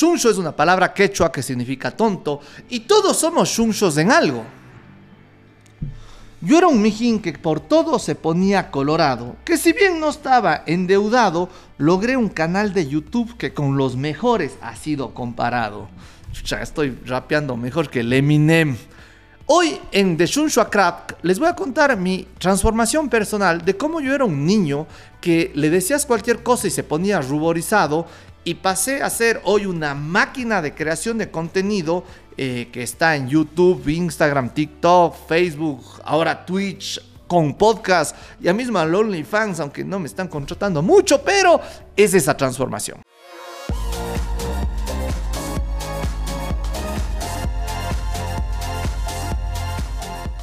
Shuncho es una palabra quechua que significa tonto y todos somos shunchos en algo. Yo era un mijín que por todo se ponía colorado, que si bien no estaba endeudado, logré un canal de YouTube que con los mejores ha sido comparado. Ya estoy rapeando mejor que el Eminem. Hoy en The Shunshua Crack les voy a contar mi transformación personal de cómo yo era un niño que le decías cualquier cosa y se ponía ruborizado y pasé a ser hoy una máquina de creación de contenido eh, que está en YouTube, Instagram, TikTok, Facebook, ahora Twitch, con podcast y a misma Lonely Fans, aunque no me están contratando mucho, pero es esa transformación.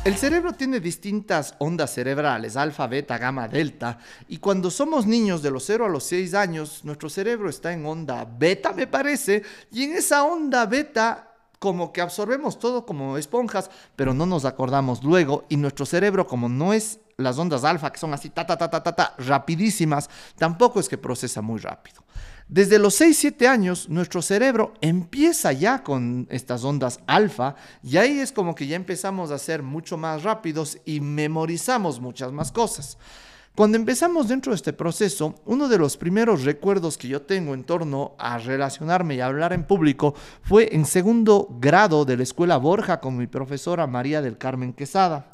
El cerebro tiene distintas ondas cerebrales, alfa, beta, gamma, delta, y cuando somos niños de los 0 a los 6 años, nuestro cerebro está en onda beta, me parece, y en esa onda beta como que absorbemos todo como esponjas, pero no nos acordamos luego, y nuestro cerebro como no es las ondas alfa, que son así, ta, ta, ta, ta, ta, ta, rapidísimas, tampoco es que procesa muy rápido. Desde los 6-7 años, nuestro cerebro empieza ya con estas ondas alfa y ahí es como que ya empezamos a ser mucho más rápidos y memorizamos muchas más cosas. Cuando empezamos dentro de este proceso, uno de los primeros recuerdos que yo tengo en torno a relacionarme y hablar en público fue en segundo grado de la escuela Borja con mi profesora María del Carmen Quesada.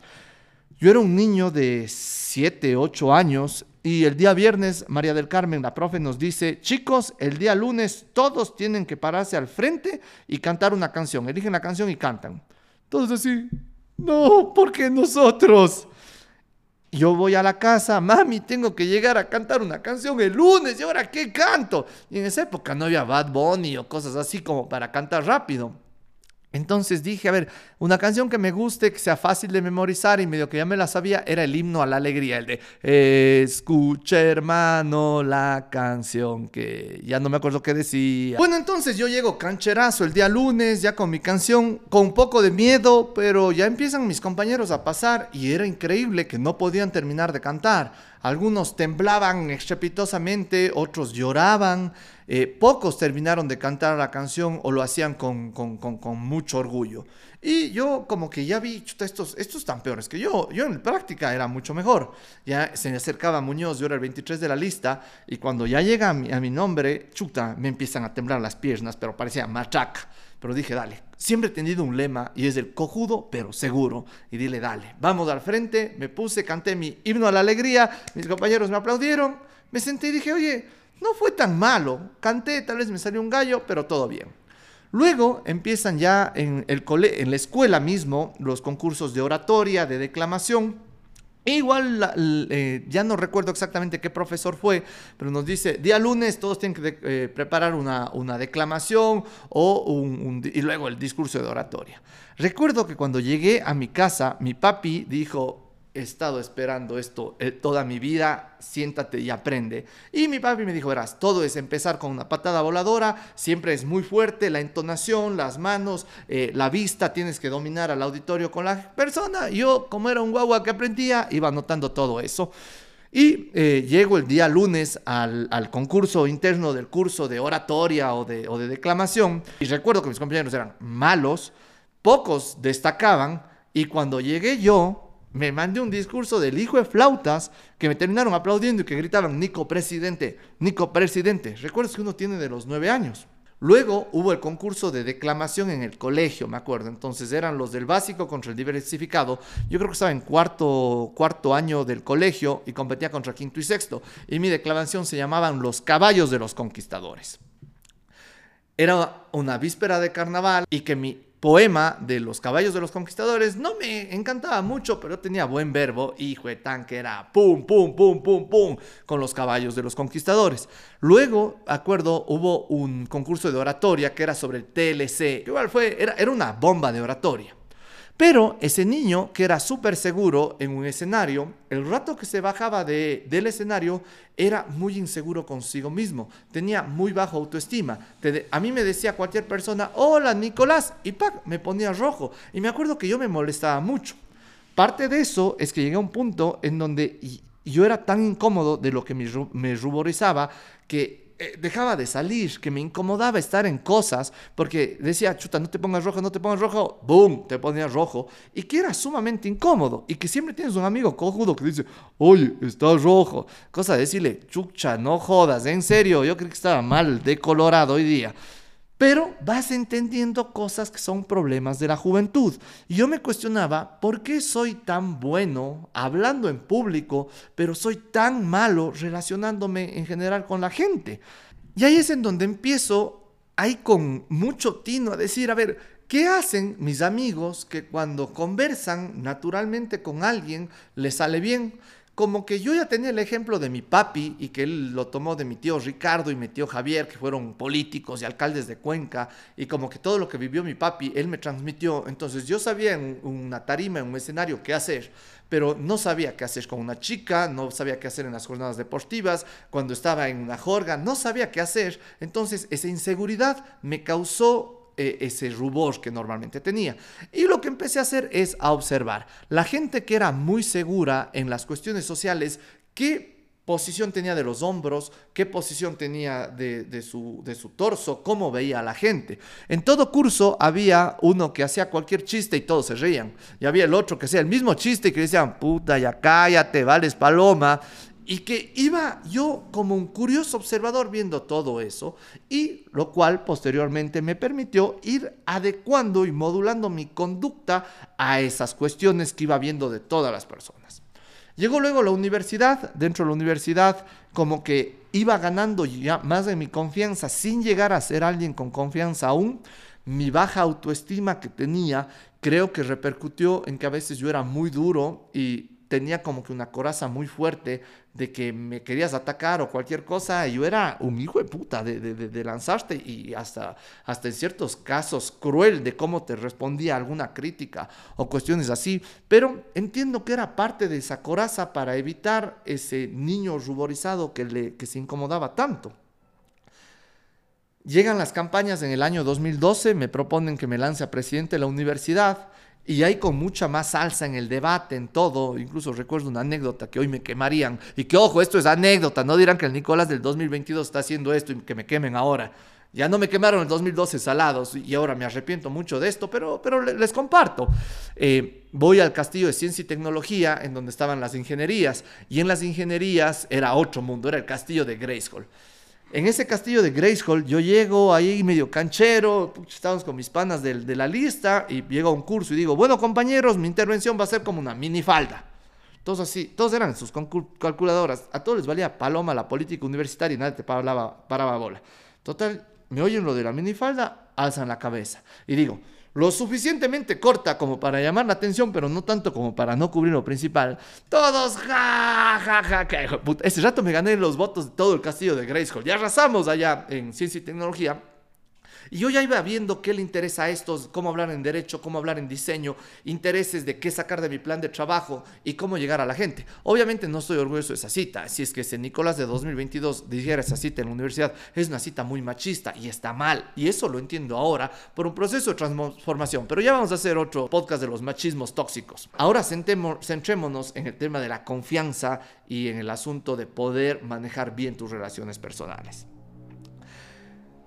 Yo era un niño de 7, 8 años y el día viernes, María del Carmen, la profe, nos dice, chicos, el día lunes todos tienen que pararse al frente y cantar una canción. Eligen la canción y cantan. Todos así, no, porque nosotros. Yo voy a la casa, mami, tengo que llegar a cantar una canción el lunes, ¿y ahora qué canto? Y en esa época no había Bad Bunny o cosas así como para cantar rápido. Entonces dije, a ver, una canción que me guste, que sea fácil de memorizar y medio que ya me la sabía, era el himno a la alegría, el de Escucha hermano la canción que ya no me acuerdo qué decía. Bueno, entonces yo llego cancherazo el día lunes, ya con mi canción, con un poco de miedo, pero ya empiezan mis compañeros a pasar y era increíble que no podían terminar de cantar. Algunos temblaban estrepitosamente, otros lloraban, eh, pocos terminaron de cantar la canción o lo hacían con, mucho orgullo. Y yo como que ya vi, chuta, estos, estos están peores que yo. Yo en práctica era mucho mejor. Ya se me acercaba Muñoz, yo era el 23 de la lista, y cuando ya llega a mi, a mi nombre, chuta, me empiezan a temblar las piernas, pero parecía machaca. Pero dije, dale, siempre he tenido un lema y es el cojudo, pero seguro. Y dile, dale, vamos al frente. Me puse, canté mi himno a la alegría. Mis compañeros me aplaudieron. Me senté y dije, oye, no fue tan malo. Canté, tal vez me salió un gallo, pero todo bien. Luego empiezan ya en, el en la escuela mismo los concursos de oratoria, de declamación. Igual, eh, ya no recuerdo exactamente qué profesor fue, pero nos dice, día lunes todos tienen que eh, preparar una, una, declamación o un, y luego el discurso de oratoria. Recuerdo que cuando llegué a mi casa, mi papi dijo, he estado esperando esto eh, toda mi vida, siéntate y aprende. Y mi papi me dijo, verás, todo es empezar con una patada voladora, siempre es muy fuerte, la entonación, las manos, eh, la vista, tienes que dominar al auditorio con la persona. Yo, como era un guagua que aprendía, iba anotando todo eso. Y eh, llego el día lunes al, concurso interno del curso de oratoria o de, o de declamación y recuerdo que mis compañeros eran malos, pocos destacaban y cuando llegué yo, me mandé un discurso del hijo de flautas que me terminaron aplaudiendo y que gritaban, Nico presidente, Nico presidente. Recuerdas que uno tiene de los nueve años. Luego hubo el concurso de declamación en el colegio, me acuerdo. Entonces eran los del básico contra el diversificado. Yo creo que estaba en cuarto, cuarto año del colegio y competía contra quinto y sexto. Y mi declamación se llamaban Los caballos de los conquistadores. Era una víspera de carnaval y que mi poema de los caballos de los conquistadores no me encantaba mucho, pero tenía buen verbo. Hijo de tanque era pum, pum, pum, pum, pum, con los caballos de los conquistadores. Luego, acuerdo, hubo un concurso de oratoria que era sobre el TLC. Igual fue, era, era una bomba de oratoria. Pero ese niño que era súper seguro en un escenario, el rato que se bajaba de, del escenario era muy inseguro consigo mismo, tenía muy bajo autoestima. a mí me decía cualquier persona, hola Nicolás, y me ponía rojo. Y me acuerdo que yo me molestaba mucho. Parte de eso es que llegué a un punto en donde yo era tan incómodo de lo que me ruborizaba que eh, dejaba de salir, que me incomodaba estar en cosas, porque decía, chuta, no te pongas rojo, no te pongas rojo, boom, te ponías rojo, y que era sumamente incómodo, y que siempre tienes un amigo cojudo que dice, oye, estás rojo, cosa de decirle, chucha, no jodas, en serio, yo creo que estaba mal decolorado hoy día. Pero vas entendiendo cosas que son problemas de la juventud. Y yo me cuestionaba, ¿por qué soy tan bueno hablando en público, pero soy tan malo relacionándome en general con la gente? Y ahí es en donde empiezo, ahí con mucho tino, a decir, a ver, ¿qué hacen mis amigos que cuando conversan naturalmente con alguien les sale bien? Como que yo ya tenía el ejemplo de mi papi y que él lo tomó de mi tío Ricardo y mi tío Javier, que fueron políticos y alcaldes de Cuenca, y como que todo lo que vivió mi papi, él me transmitió. Entonces yo sabía en una tarima, en un escenario, qué hacer, pero no sabía qué hacer con una chica, no sabía qué hacer en las jornadas deportivas, cuando estaba en una jorga, no sabía qué hacer. Entonces esa inseguridad me causó e, ese rubor que normalmente tenía. Y lo que empecé a hacer es a observar la gente que era muy segura en las cuestiones sociales, qué posición tenía de los hombros, qué posición tenía de, su, de su torso, cómo veía a la gente. En todo curso había uno que hacía cualquier chiste y todos se reían. Y había el otro que hacía el mismo chiste y que decían, puta, ya cállate, vales paloma y que iba yo como un curioso observador viendo todo eso y lo cual posteriormente me permitió ir adecuando y modulando mi conducta a esas cuestiones que iba viendo de todas las personas. Llegó luego la universidad, dentro de la universidad como que iba ganando ya más de mi confianza sin llegar a ser alguien con confianza aún. Mi baja autoestima que tenía creo que repercutió en que a veces yo era muy duro y tenía como que una coraza muy fuerte de que me querías atacar o cualquier cosa. Y yo era un hijo de puta de, de, lanzarte y hasta, hasta en ciertos casos cruel de cómo te respondía alguna crítica o cuestiones así. Pero entiendo que era parte de esa coraza para evitar ese niño ruborizado que, le, que se incomodaba tanto. Llegan las campañas en el año 2012, me proponen que me lance a presidente de la universidad y hay con mucha más salsa en el debate, en todo. Incluso recuerdo una anécdota que hoy me quemarían. Y que, ojo, esto es anécdota. No dirán que el Nicolás del 2022 está haciendo esto y que me quemen ahora. Ya no me quemaron el 2012 salados y ahora me arrepiento mucho de esto, pero, pero les comparto. Eh, voy al castillo de ciencia y tecnología, en donde estaban las ingenierías. Y en las ingenierías era otro mundo, era el castillo de Grayskull. En ese castillo de Gracehall, yo llego ahí medio canchero, estamos con mis panas de, de, la lista y llego a un curso y digo, bueno compañeros, mi intervención va a ser como una minifalda. Todos así, todos eran sus calculadoras, a todos les valía paloma la política universitaria y nadie te paraba, paraba bola. Total, me oyen lo de la minifalda, alzan la cabeza y digo, lo suficientemente corta como para llamar la atención, pero no tanto como para no cubrir lo principal. Todos, ja, ja, ja, Ese rato me gané los votos de todo el castillo de Grayskull. Ya arrasamos allá en ciencia y tecnología. Y yo ya iba viendo qué le interesa a estos, cómo hablar en derecho, cómo hablar en diseño, intereses de qué sacar de mi plan de trabajo y cómo llegar a la gente. Obviamente no estoy orgulloso de esa cita. Si es que ese Nicolás de 2022 dijera esa cita en la universidad, es una cita muy machista y está mal. Y eso lo entiendo ahora por un proceso de transformación. Pero ya vamos a hacer otro podcast de los machismos tóxicos. Ahora centrémonos en el tema de la confianza y en el asunto de poder manejar bien tus relaciones personales.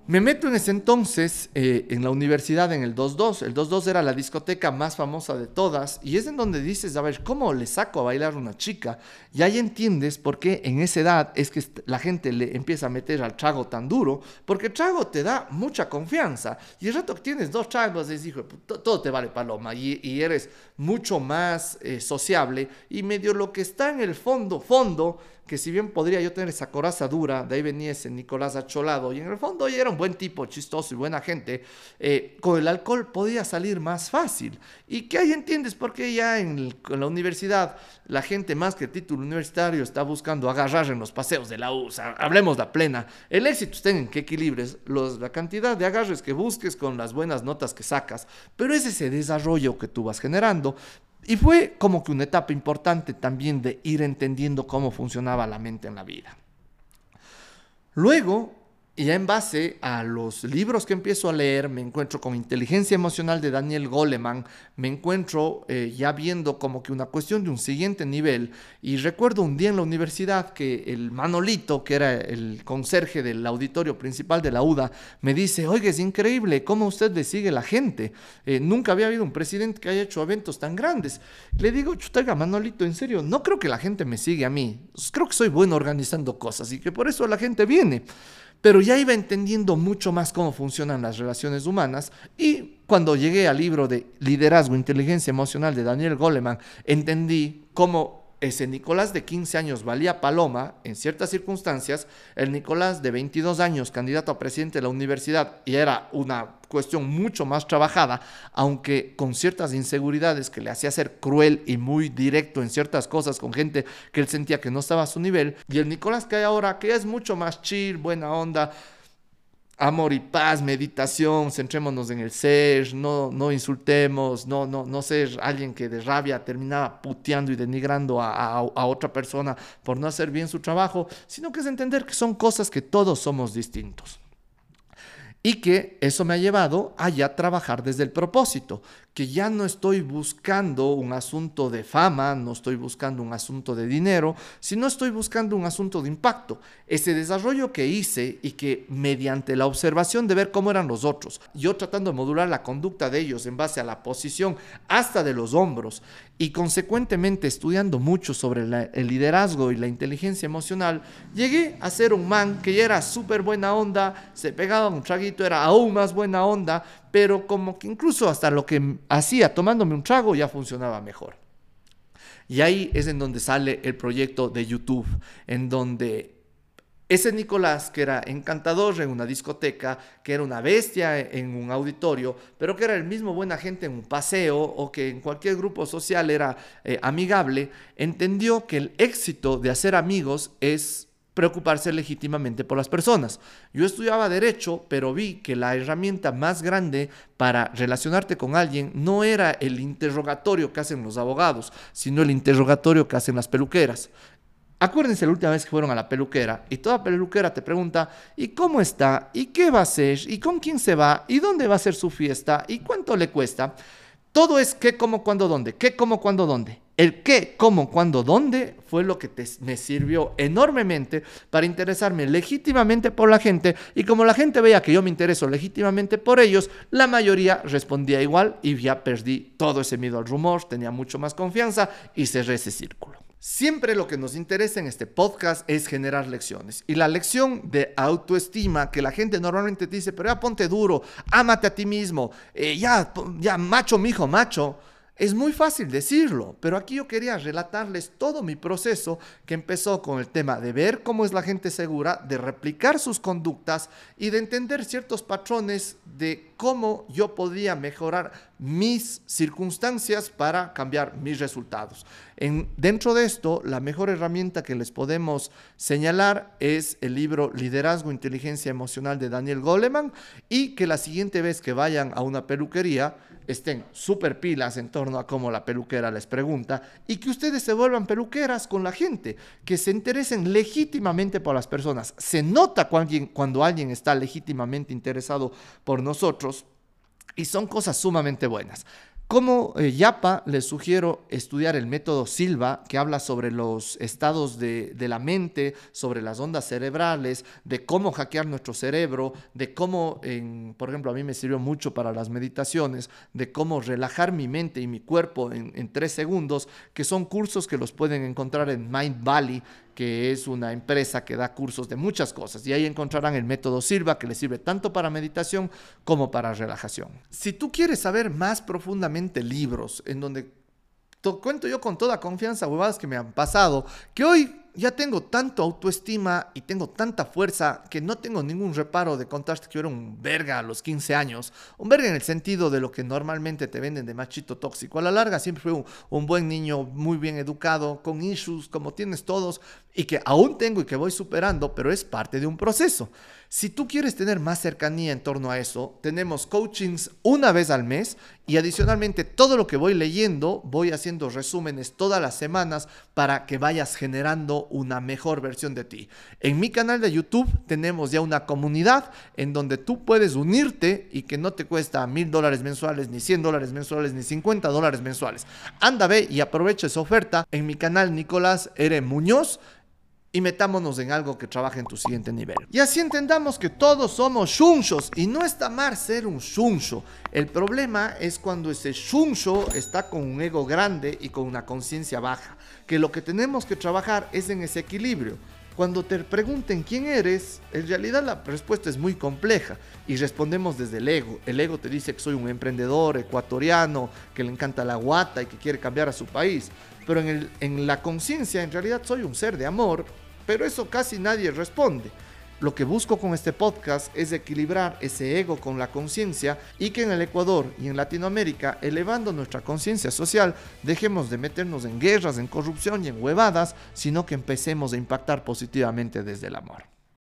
Me meto en ese entonces eh, en la universidad en el 22. El 22 era la discoteca más famosa de todas y es en donde dices, a ver, ¿cómo le saco a bailar una chica? Y ahí entiendes por qué en esa edad es que la gente le empieza a meter al trago tan duro, porque el trago te da mucha confianza. Y el rato que tienes dos tragos, es hijo, todo te vale paloma y, eres mucho más eh, sociable y medio lo que está en el fondo, fondo, que si bien podría yo tener esa coraza dura, de ahí venía ese Nicolás Acholado, y en el fondo era un buen tipo, chistoso y buena gente, eh, con el alcohol podía salir más fácil. Y que ahí entiendes por qué ya en, la universidad la gente más que el título universitario está buscando agarrar en los paseos de la U, hablemos la plena. El éxito está en que equilibres la cantidad de agarres que busques con las buenas notas que sacas, pero es ese desarrollo que tú vas generando. Y fue como que una etapa importante también de ir entendiendo cómo funcionaba la mente en la vida. Luego Y en base a los libros que empiezo a leer, me encuentro con Inteligencia Emocional de Daniel Goleman, me encuentro eh, ya viendo como que una cuestión de un siguiente nivel. Y recuerdo un día en la universidad que el Manolito, que era el conserje del auditorio principal de la UDA, me dice, oiga, es increíble cómo usted le sigue la gente. Eh, nunca había habido un presidente que haya hecho eventos tan grandes. Le digo, chutaga, Manolito, en serio, no creo que la gente me sigue a mí. Creo que soy bueno organizando cosas y que por eso la gente viene pero ya iba entendiendo mucho más cómo funcionan las relaciones humanas y cuando llegué al libro de Liderazgo, Inteligencia Emocional de Daniel Goleman, entendí cómo ese Nicolás de 15 años valía paloma en ciertas circunstancias, el Nicolás de 22 años, candidato a presidente de la universidad, y era una cuestión mucho más trabajada, aunque con ciertas inseguridades que le hacía ser cruel y muy directo en ciertas cosas con gente que él sentía que no estaba a su nivel, y el Nicolás que hay ahora, que es mucho más chill, buena onda, amor y paz, meditación, centrémonos en el ser, no, no insultemos, no, no, no ser alguien que de rabia terminaba puteando y denigrando a, a, otra persona por no hacer bien su trabajo, sino que es entender que son cosas que todos somos distintos. Y que eso me ha llevado a ya trabajar desde el propósito, que ya no estoy buscando un asunto de fama, no estoy buscando un asunto de dinero, sino estoy buscando un asunto de impacto. Ese desarrollo que hice y que mediante la observación de ver cómo eran los otros, yo tratando de modular la conducta de ellos en base a la posición hasta de los hombros y consecuentemente estudiando mucho sobre el liderazgo y la inteligencia emocional, llegué a ser un man que ya era súper buena onda, se pegaba un traguito, era aún más buena onda, pero como que incluso hasta lo que hacía tomándome un trago ya funcionaba mejor. Y ahí es en donde sale el proyecto de YouTube, en donde ese Nicolás, que era encantador en una discoteca, que era una bestia en un auditorio, pero que era el mismo buena gente en un paseo o que en cualquier grupo social era eh, amigable, entendió que el éxito de hacer amigos es preocuparse legítimamente por las personas. Yo estudiaba derecho, pero vi que la herramienta más grande para relacionarte con alguien no era el interrogatorio que hacen los abogados, sino el interrogatorio que hacen las peluqueras. Acuérdense la última vez que fueron a la peluquera y toda peluquera te pregunta, ¿y cómo está? ¿Y qué va a hacer? ¿Y con quién se va? ¿Y dónde va a ser su fiesta? ¿Y cuánto le cuesta? Todo es qué, cómo, cuándo, dónde. ¿Qué, cómo, cuándo, dónde? El qué, cómo, cuándo, dónde fue lo que me sirvió enormemente para interesarme legítimamente por la gente y como la gente veía que yo me intereso legítimamente por ellos, la mayoría respondía igual y ya perdí todo ese miedo al rumor, tenía mucho más confianza y cerré ese círculo. Siempre lo que nos interesa en este podcast es generar lecciones. Y la lección de autoestima que la gente normalmente dice, pero ya ponte duro, ámate a ti mismo, eh, ya, ya macho, mijo, macho es muy fácil decirlo, pero aquí yo quería relatarles todo mi proceso que empezó con el tema de ver cómo es la gente segura, de replicar sus conductas y de entender ciertos patrones de cómo yo podía mejorar mis circunstancias para cambiar mis resultados. En, dentro de esto, la mejor herramienta que les podemos señalar es el libro Liderazgo, Inteligencia Emocional de Daniel Goleman y que la siguiente vez que vayan a una peluquería, estén súper pilas en torno a cómo la peluquera les pregunta y que ustedes se vuelvan peluqueras con la gente, que se interesen legítimamente por las personas. Se nota cuando alguien, cuando alguien está legítimamente interesado por nosotros y son cosas sumamente buenas. Como eh, Yapa, les sugiero estudiar el método Silva, que habla sobre los estados de, la mente, sobre las ondas cerebrales, de cómo hackear nuestro cerebro, de cómo, por ejemplo, a mí me sirvió mucho para las meditaciones, de cómo relajar mi mente y mi cuerpo en, en tres segundos, que son cursos que los pueden encontrar en Mind Valley, que es una empresa que da cursos de muchas cosas y ahí encontrarán el método Silva que les sirve tanto para meditación como para relajación. Si tú quieres saber más profundamente libros en donde cuento yo con toda confianza huevadas que me han pasado, que hoy ya tengo tanto autoestima y tengo tanta fuerza que no tengo ningún reparo de contarte que yo era un verga a los 15 años. Un verga en el sentido de lo que normalmente te venden de machito tóxico. A la larga siempre fui un, buen niño, muy bien educado, con issues como tienes todos y que aún tengo y que voy superando, pero es parte de un proceso. Si tú quieres tener más cercanía en torno a eso, tenemos coachings una vez al mes y adicionalmente todo lo que voy leyendo, voy haciendo resúmenes todas las semanas para que vayas generando una mejor versión de ti. En mi canal de YouTube tenemos ya una comunidad en donde tú puedes unirte y que no te cuesta mil dólares mensuales, ni 100 dólares mensuales, ni 50 dólares mensuales. Anda, ve y aprovecha esa oferta en mi canal Nicolás R. Muñoz y metámonos en algo que trabaje en tu siguiente nivel. Y así entendamos que todos somos shunshos y no está mal ser un shunsho. El problema es cuando ese shunsho está con un ego grande y con una conciencia baja, que lo que tenemos que trabajar es en ese equilibrio. Cuando te pregunten quién eres, en realidad la respuesta es muy compleja y respondemos desde el ego. El ego te dice que soy un emprendedor ecuatoriano, que le encanta la guata y que quiere cambiar a su país. Pero en, el, en la conciencia, en realidad soy un ser de amor pero eso casi nadie responde. Lo que busco con este podcast es equilibrar ese ego con la conciencia y que en el Ecuador y en Latinoamérica, elevando nuestra conciencia social, dejemos de meternos en guerras, en corrupción y en huevadas, sino que empecemos a impactar positivamente desde el amor.